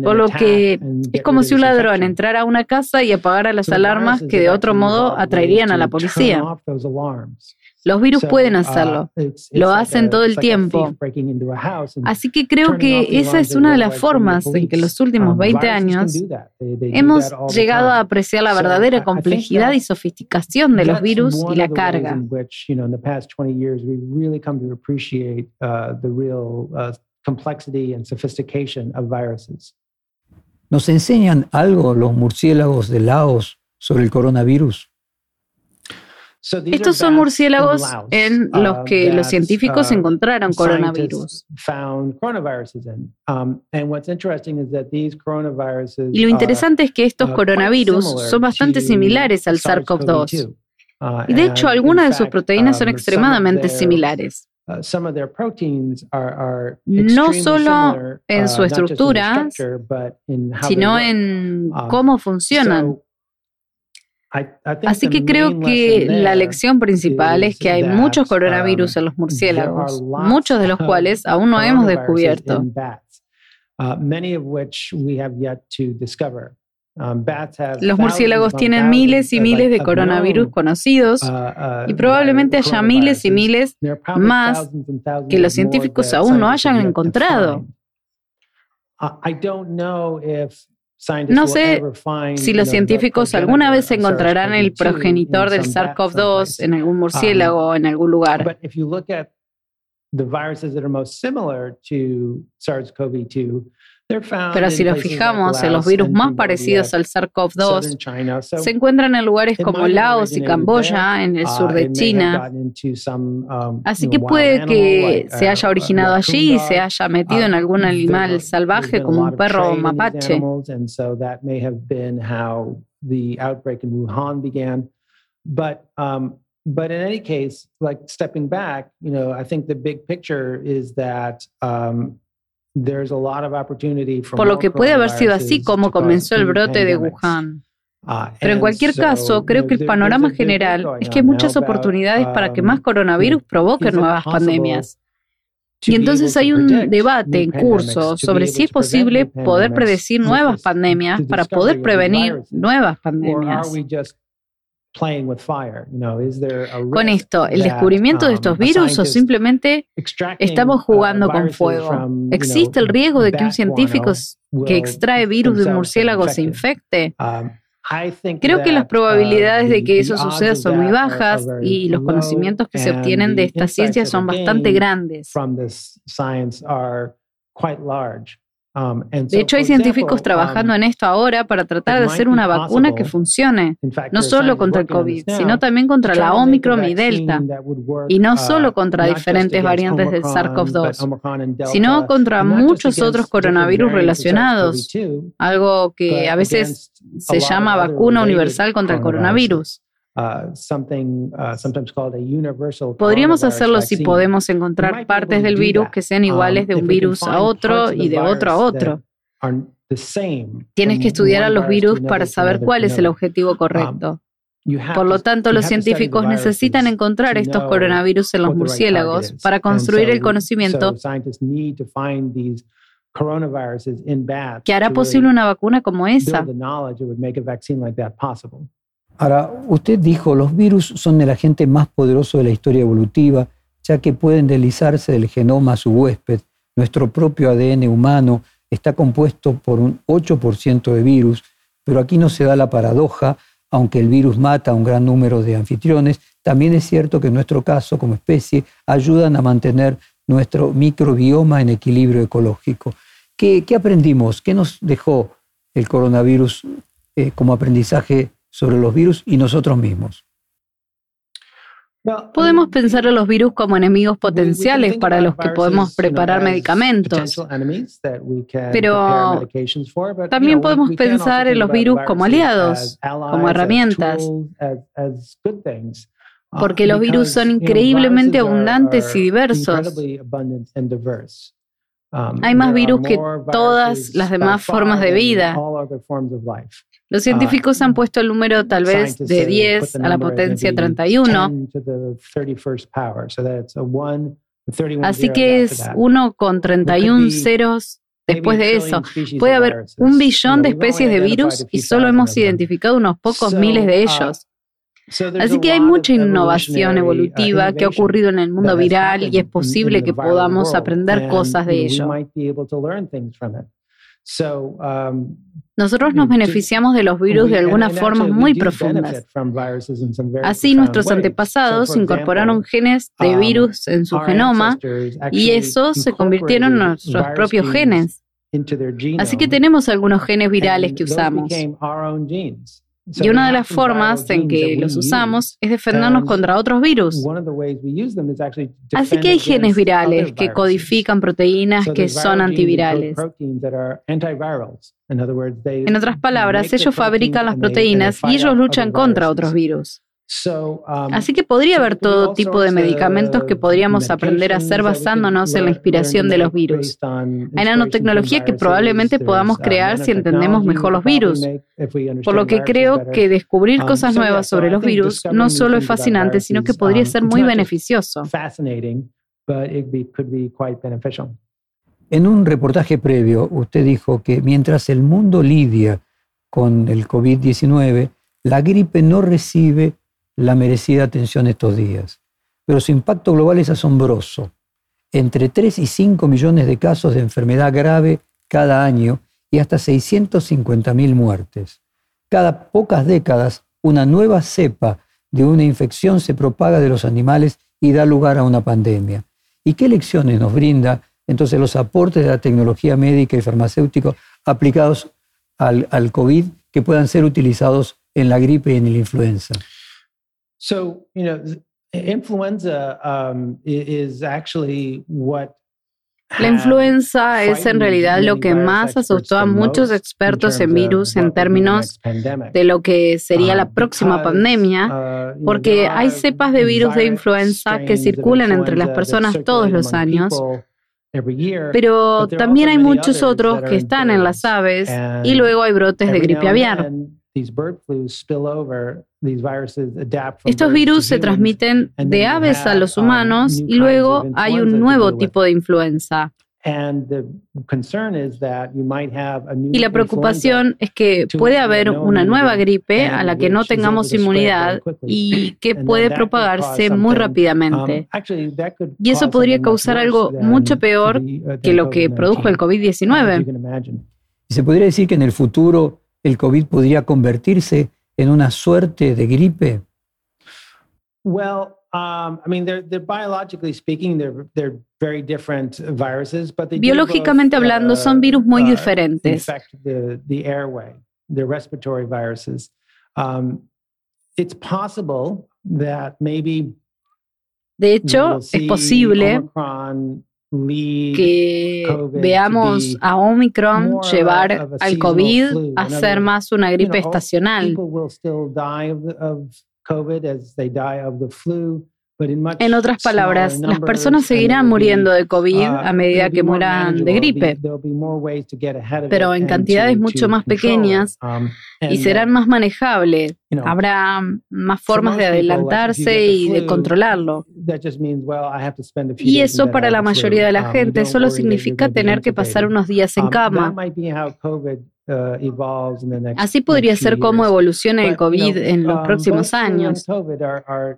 Por lo que es como si un ladrón entrara a una casa y apagara las alarmas que de otro modo atraerían a la policía. Los virus pueden uh, hacerlo, lo hacen todo el tiempo. Así que creo que esa es una de las formas en que en los últimos 20 um, años hemos llegado a apreciar la verdadera complejidad y sofisticación de los virus y la carga. ¿Nos enseñan algo los murciélagos de Laos sobre el coronavirus? Estos son murciélagos en los uh, que los científicos uh, encontraron coronavirus. Um, y lo interesante es que estos coronavirus son bastante similares al SARS-CoV-2. Y de hecho, algunas de sus proteínas son um, extremadamente similares. Uh, no solo en su uh, estructura, sino en um, cómo funcionan. Así que creo que la lección principal es que hay muchos coronavirus en los murciélagos, muchos de los cuales aún no hemos descubierto. Los murciélagos tienen miles y miles de coronavirus conocidos y probablemente haya miles y miles más que los científicos aún no hayan encontrado. No sé si los científicos alguna vez encontrarán el progenitor del SARS-CoV-2 en algún murciélago o en algún lugar. Pero si nos fijamos en los virus más parecidos al SARS-CoV-2, se encuentran en lugares como Laos y Camboya, en el sur uh, de China. Um, Así que puede que se haya uh, originado allí y se haya metido en algún um, animal salvaje como un perro mapache. but in any case, like stepping back, you know, I think the big picture is that um, por lo que puede haber sido así como comenzó el brote de Wuhan. Uh, Pero en cualquier caso, creo que el panorama general es que hay muchas oportunidades para que más um, coronavirus provoquen nuevas pandemias. Y entonces hay un debate en curso sobre si es posible poder predecir nuevas pandemias para poder prevenir nuevas pandemias. Con esto, ¿el descubrimiento de um, estos virus o simplemente estamos uh, jugando con fuego? ¿Existe el riesgo de que un científico que extrae virus de un murciélago se infecte? Um, Creo que las probabilidades de um, que eso suceda son muy bajas y los conocimientos que se obtienen de esta ciencia son bastante grandes. Um, de hecho, hay científicos trabajando um, en esto ahora para tratar de hacer una vacuna que funcione, no solo contra el COVID, sino también contra la Omicron y Delta, y no uh, solo contra diferentes variantes del SARS-CoV-2, sino contra muchos otros coronavirus relacionados, algo que a veces se llama vacuna universal contra el coronavirus. Uh, uh, Podríamos hacerlo si podemos encontrar partes del virus que sean iguales um, de un virus a otro y de otro a otro. Tienes que estudiar a los virus para saber cuál es el objetivo um, correcto. Por lo tanto, los científicos necesitan encontrar estos coronavirus en los murciélagos para construir el conocimiento que hará posible una vacuna como esa. Ahora, usted dijo, los virus son el agente más poderoso de la historia evolutiva, ya que pueden deslizarse del genoma a su huésped. Nuestro propio ADN humano está compuesto por un 8% de virus, pero aquí no se da la paradoja, aunque el virus mata a un gran número de anfitriones, también es cierto que en nuestro caso, como especie, ayudan a mantener nuestro microbioma en equilibrio ecológico. ¿Qué, aprendimos? ¿Qué nos dejó el coronavirus eh, como aprendizaje sobre los virus y nosotros mismos. Podemos pensar a los virus como enemigos potenciales para los que podemos preparar medicamentos, pero también podemos pensar en los virus como aliados, como herramientas, porque los virus son increíblemente abundantes y diversos. Hay más virus que todas las demás formas de vida. Los científicos han puesto el número tal vez de 10 a la potencia 31. Así que es 1 con 31 ceros después de eso. Puede haber un billón de especies de virus y solo hemos identificado unos pocos miles de uh, ellos. Así que hay mucha innovación uh, evolutiva que ha ocurrido en el mundo viral y es posible que podamos aprender cosas de ello. Um, Nosotros nos beneficiamos de los virus de algunas formas muy profundas. Así nuestros antepasados incorporaron genes de um, virus en su genoma y esos se convirtieron en nuestros propios genes. Así que tenemos algunos genes virales que usamos. Y una de las formas en que los usamos es defendernos contra otros virus. Así que hay genes virales que codifican proteínas que son antivirales. En otras palabras, ellos fabrican las proteínas y ellos luchan contra otros virus. Um, Así que podría haber todo tipo de medicamentos que podríamos aprender a hacer basándonos en la inspiración de los virus. Hay nanotecnología que probablemente podamos uh, crear si entendemos mejor los virus. Por lo que creo que descubrir um, cosas nuevas sobre los virus no solo es fascinante, sino que podría um, ser muy beneficioso. En un reportaje previo, usted dijo que mientras el mundo lidia con el COVID-19, la gripe no recibe la merecida atención estos días. Pero su impacto global es asombroso. Entre 3 y 5 millones de casos de enfermedad grave cada año y hasta 650.000 muertes. Cada pocas décadas, una nueva cepa de una infección se propaga de los animales y da lugar a una pandemia. ¿Y qué lecciones nos brinda entonces los aportes de la tecnología médica y farmacéutica aplicados al, al COVID que puedan ser utilizados en la gripe y en la influenza? So, you know, influenza um, is actually what la influenza es en realidad lo que más asustó a muchos expertos en virus en términos de lo que sería la um, próxima pandemia, uh, porque hay cepas de virus de influenza que circulan entre las personas todos los años, pero también hay muchos otros que están en las aves y luego hay brotes de gripe aviar. Estos virus se transmiten de aves a los uh, humanos y luego hay un nuevo tipo de influenza. Y la preocupación es que puede haber una nueva gripe a la que no tengamos inmunidad y que puede propagarse muy rápidamente. Um, y eso podría causar algo mucho peor uh, que lo que produjo el COVID-19. ¿Se podría decir que en el futuro el COVID podría convertirse en una suerte de gripe? Well, um, I mean, they're, they're biologically speaking, they're, they're very different viruses, but they Biológicamente hablando, son virus muy uh, diferentes. the, the airway, the respiratory viruses. Um, it's possible that maybe De hecho, es posible que veamos a Omicron llevar al COVID a ser más una gripe estacional. En otras palabras, las personas seguirán muriendo de COVID uh, a medida que mueran de gripe, pero en cantidades mucho más pequeñas um, y serán más manejables. Habrá más formas de adelantarse y de controlarlo. Y eso para la mayoría de la um, gente solo significa tener que pasar unos días en um, cama. Uh, Así podría ser cómo evoluciona el COVID en los um, próximos años.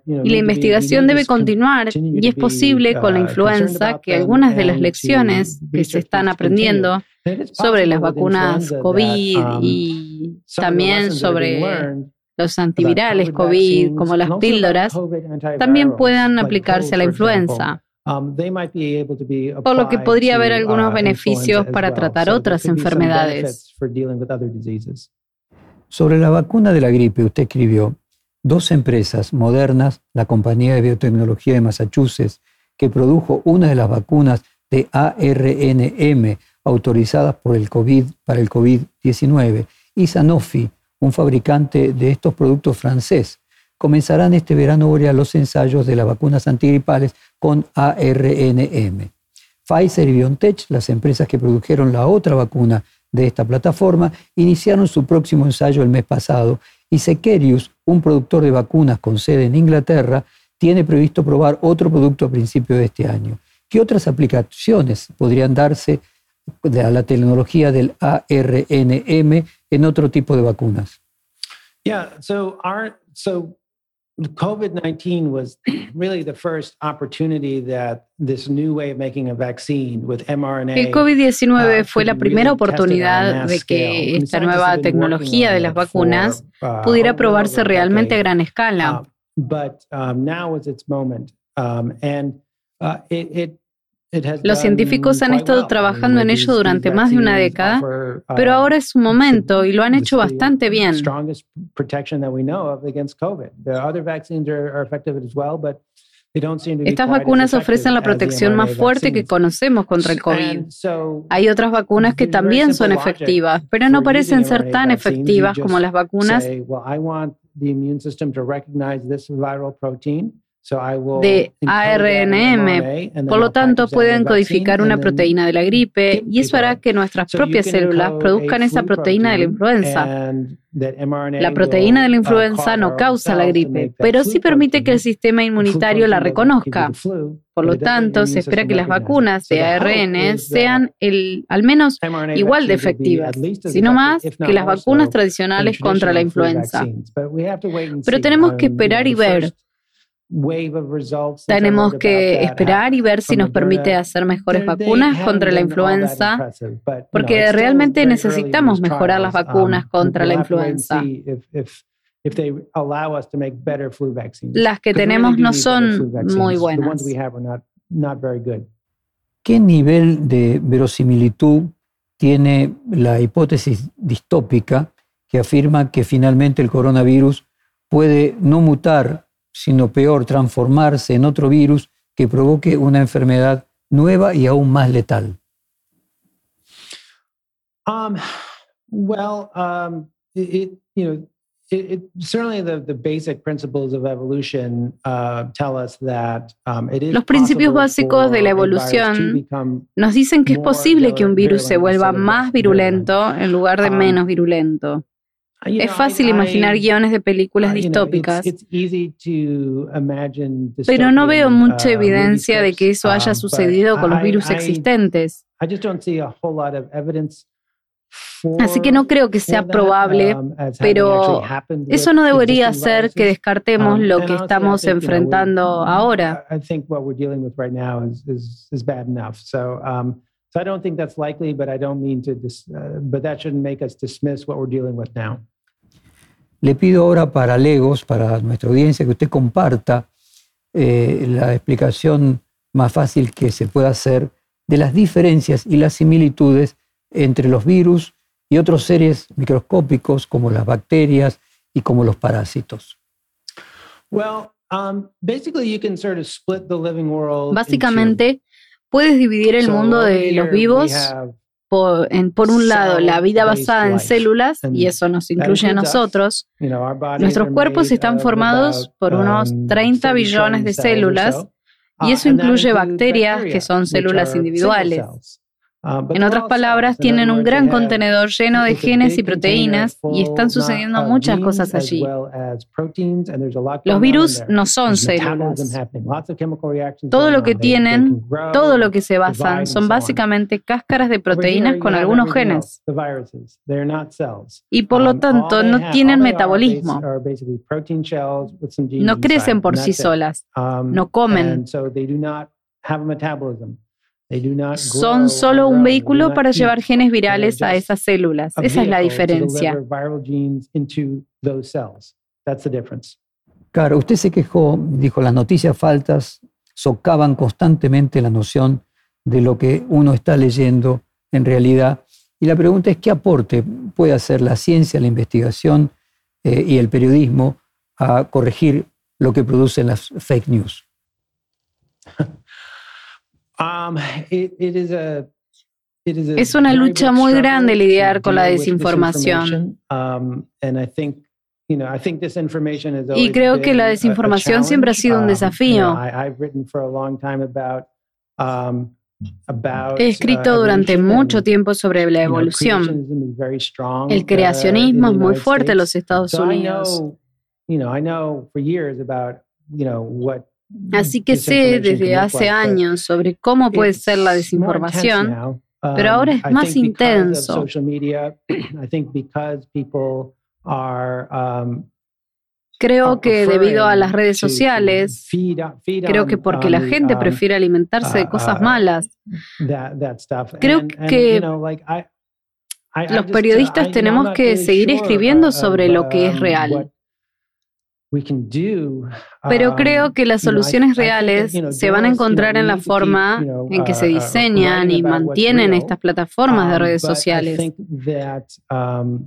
Y la investigación debe continuar y es posible con la uh, influenza que algunas de las lecciones que se están aprendiendo sobre las vacunas COVID um, y también sobre los antivirales COVID, como las píldoras, también puedan aplicarse a la influenza. Um, por lo que podría haber algunos uh, beneficios para tratar otras enfermedades. Sobre la vacuna de la gripe, usted escribió, dos empresas modernas, la compañía de biotecnología de Massachusetts, que produjo una de las vacunas de ARNM autorizadas por el COVID, para el COVID-19, y Sanofi, un fabricante de estos productos francés, comenzarán este verano boreal los ensayos de las vacunas antigripales con ARNM. Pfizer y BioNTech, las empresas que produjeron la otra vacuna de esta plataforma, iniciaron su próximo ensayo el mes pasado y Secerius, un productor de vacunas con sede en Inglaterra, tiene previsto probar otro producto a principios de este año. ¿Qué otras aplicaciones podrían darse a la tecnología del ARNM en otro tipo de vacunas? Yeah, so our so COVID-19 was really the first opportunity that this new way of making a vaccine with mRNA. El COVID-19 uh, fue la primera oportunidad de que esta nueva tecnología de las vacunas uh, pudiera probarse realmente a gran escala. Uh, but um, now is its moment, um, and uh, it, it Los científicos han estado trabajando en ello durante más de una década, pero ahora es su momento y lo han hecho bastante bien. Estas vacunas ofrecen la protección más fuerte que conocemos contra el COVID. Hay otras vacunas que también son efectivas, pero no parecen ser tan efectivas como las vacunas de ARNM. Por lo tanto, pueden codificar una proteína de la gripe y eso hará que nuestras propias células produzcan esa proteína de la influenza. La proteína de la influenza no causa la gripe, pero sí permite que el sistema inmunitario la reconozca. Por lo tanto, se espera que las vacunas de ARN sean el, al menos igual de efectivas, sino más que las vacunas tradicionales contra la influenza. Pero tenemos que esperar y ver tenemos que esperar y ver si nos permite hacer mejores vacunas contra la influenza, porque realmente necesitamos mejorar las vacunas um, contra la influenza. Las que tenemos no son muy buenas. ¿Qué nivel de verosimilitud tiene la hipótesis distópica que afirma que finalmente el coronavirus puede no mutar sino peor, transformarse en otro virus que provoque una enfermedad nueva y aún más letal? Um, well, um, it, you know, it, certainly the, the basic principles of evolution uh, tell us that um, it is Los principios básicos de la evolución nos dicen que es posible que un virus se vuelva más virulento en lugar de um, menos virulento. Es fácil imaginar guiones de películas distópicas, pero no veo mucha uh, evidencia de que eso haya um, sucedido con los virus existentes. Así que no creo que sea probable, um, pero eso no debería hacer que descartemos um, lo que estamos enfrentando ahora. So I don't think that's likely, but I don't mean to, dis, uh, but that shouldn't make us dismiss what we're dealing with now. Le pido ahora para Legos, para nuestra audiencia, que usted comparta eh, la explicación más fácil que se pueda hacer de las diferencias y las similitudes entre los virus y otros seres microscópicos como las bacterias y como los parásitos. Well, um, basically you can sort of split the living world Básicamente, Puedes dividir el mundo de los vivos por, por, un lado la vida basada en células, y eso nos incluye a nosotros. Nuestros cuerpos están formados por unos 30 um, billones de células, y eso incluye bacterias, que son células individuales. Ah, en otras palabras, tienen un gran contenedor lleno de genes y proteínas y están sucediendo muchas cosas allí. Los virus no son células. Todo lo que tienen, todo lo que se basan, son básicamente cáscaras de proteínas con algunos genes. Y por lo um, tanto, no tienen metabolismo. No crecen por sí solas. Um, no comen. Son solo un vehículo para llevar genes virales a esas células. Esa es la diferencia. Claro, usted se quejó, dijo, las noticias faltas socavan constantemente la noción de lo que uno está leyendo en realidad. Y la pregunta es, ¿qué aporte puede hacer la ciencia, la investigación eh, y el periodismo a corregir lo que producen las fake news? es una lucha muy grande lidiar con la desinformación. Um, y creo que la desinformación siempre ha sido un um, desafío. Um, He escrito uh, durante mucho tiempo sobre la evolución. El creacionismo es muy fuerte en los Estados Unidos. Así que sé desde hace años sobre cómo puede ser la desinformación, pero ahora es um, más intenso. Um, creo que debido a las redes sociales, creo que porque la gente um, prefiere alimentarse de cosas malas, creo que los periodistas tenemos que seguir escribiendo sobre lo que es real. Pero creo um, que las soluciones reales se van a encontrar en la forma en que se uh, diseñan y mantienen estas plataformas de um, redes sociales. Um,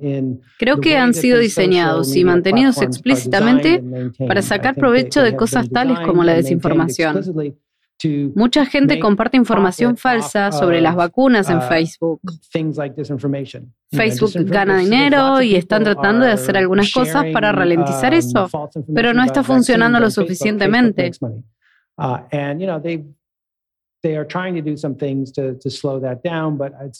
uh, creo que han sido diseñados y mantenidos explícitamente para sacar provecho de cosas tales como la desinformación. Mucha gente comparte información falsa sobre las vacunas en uh, Facebook. Facebook gana dinero y están tratando de hacer algunas cosas para ralentizar um, eso, pero no está funcionando lo suficientemente.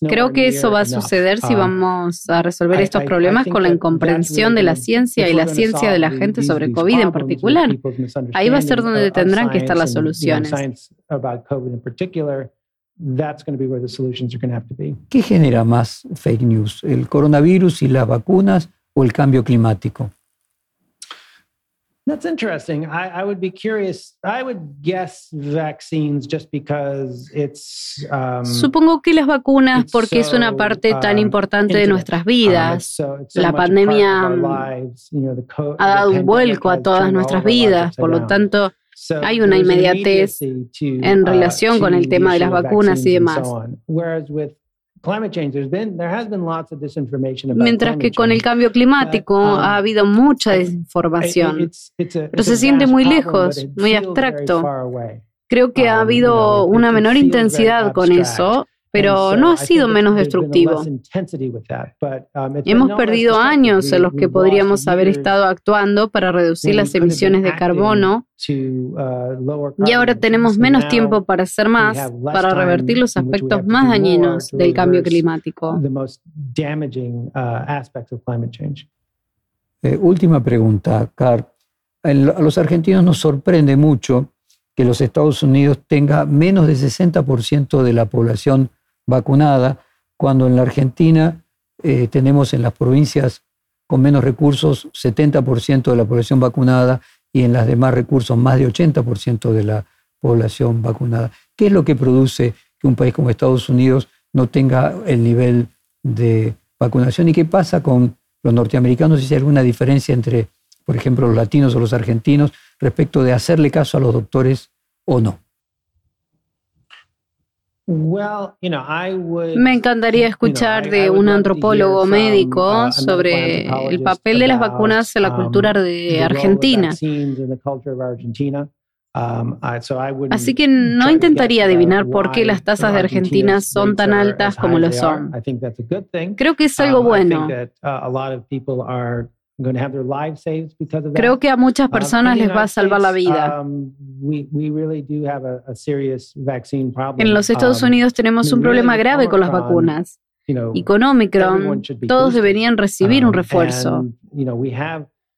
Creo que eso va a suceder si um, vamos a resolver estos problemas con la incomprensión de la ciencia y la ciencia de la gente sobre COVID en particular. Ahí va a ser donde tendrán que estar las soluciones. ¿Qué genera más fake news? ¿El coronavirus y las vacunas o el cambio climático? That's interesting. I, I, would be curious. I would guess vaccines just because it's. Um, Supongo que las vacunas, porque es una parte tan um, importante de nuestras um, vidas. La pandemia ha dado un vuelco a todas nuestras vidas, por lo tanto, hay una inmediatez en uh, relación con el tema de las vacunas y demás. Mientras que con el cambio climático um, ha habido mucha desinformación, pero se siente muy lejos, muy abstracto. Creo que ha um, habido una menor intensidad con eso pero no ha sido menos destructivo. Um, Hemos perdido años en los que podríamos haber estado actuando para reducir las emisiones de carbono uh, y ahora tenemos menos tiempo para hacer más, para revertir los aspectos más dañinos del cambio climático. Uh, eh, última pregunta, Car. A los argentinos nos sorprende mucho que los Estados Unidos tenga menos del 60% de la población vacunada, cuando en la Argentina eh, tenemos en las provincias con menos recursos 70% de la población vacunada y en las demás recursos más de 80% de la población vacunada. ¿Qué es lo que produce que un país como Estados Unidos no tenga el nivel de vacunación? ¿Y qué pasa con los norteamericanos? Si hay alguna diferencia entre, por ejemplo, los latinos o los argentinos respecto de hacerle caso a los doctores o no. Me encantaría escuchar de un antropólogo médico uh, sobre el papel de las vacunas en la um, cultura de Argentina. Um, Así que no intentaría adivinar por qué las tasas de Argentina son tan altas como lo son. Creo que es algo um, bueno. Creo que a muchas personas les va a salvar la vida. En los Estados um, Unidos tenemos un problema grave con las vacunas. Y con Omicron, todos deberían recibir un um, refuerzo.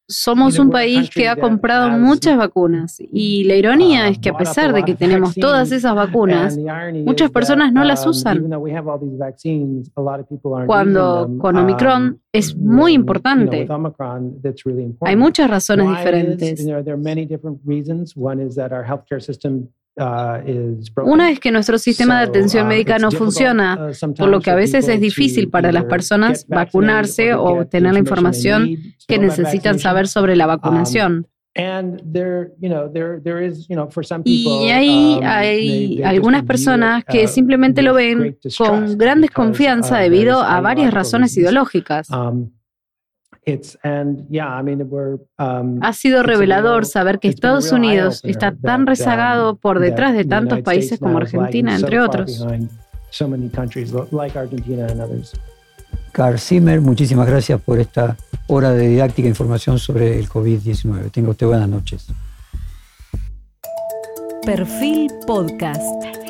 Somos un país que ha comprado muchas vacunas y la ironía es que a pesar de que tenemos todas esas vacunas, muchas personas no las um, usan. Cuando con Omicron es muy importante. Hay muchas razones diferentes. Uh, Una es que nuestro sistema de atención uh, médica no funciona, uh, por lo que a veces es difícil para las personas vacunarse o obtener la información que necesitan saber sobre la um, vacunación. Y ahí um, hay algunas personas que simplemente lo ven con gran desconfianza debido a varias razones ideológicas. Um, Um, ha sido revelador saber que Estados Unidos está tan um, rezagado por detrás de tantos países como Argentina, entre otros. Carl Zimmer, muchísimas gracias por esta hora de didáctica e información sobre el COVID-19. Tenga usted buenas noches. Perfil Podcast.